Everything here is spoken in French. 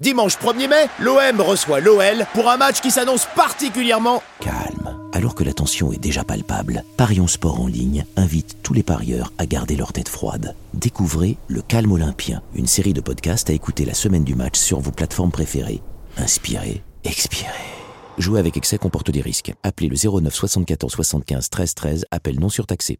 Dimanche 1er mai, l'OM reçoit l'OL pour un match qui s'annonce particulièrement Calme. Alors que la tension est déjà palpable, Parions Sport en ligne invite tous les parieurs à garder leur tête froide. Découvrez Le Calme Olympien, une série de podcasts à écouter la semaine du match sur vos plateformes préférées. Inspirez, expirez. Jouer avec excès comporte des risques. Appelez le 09 74 75 13 13, appel non surtaxé.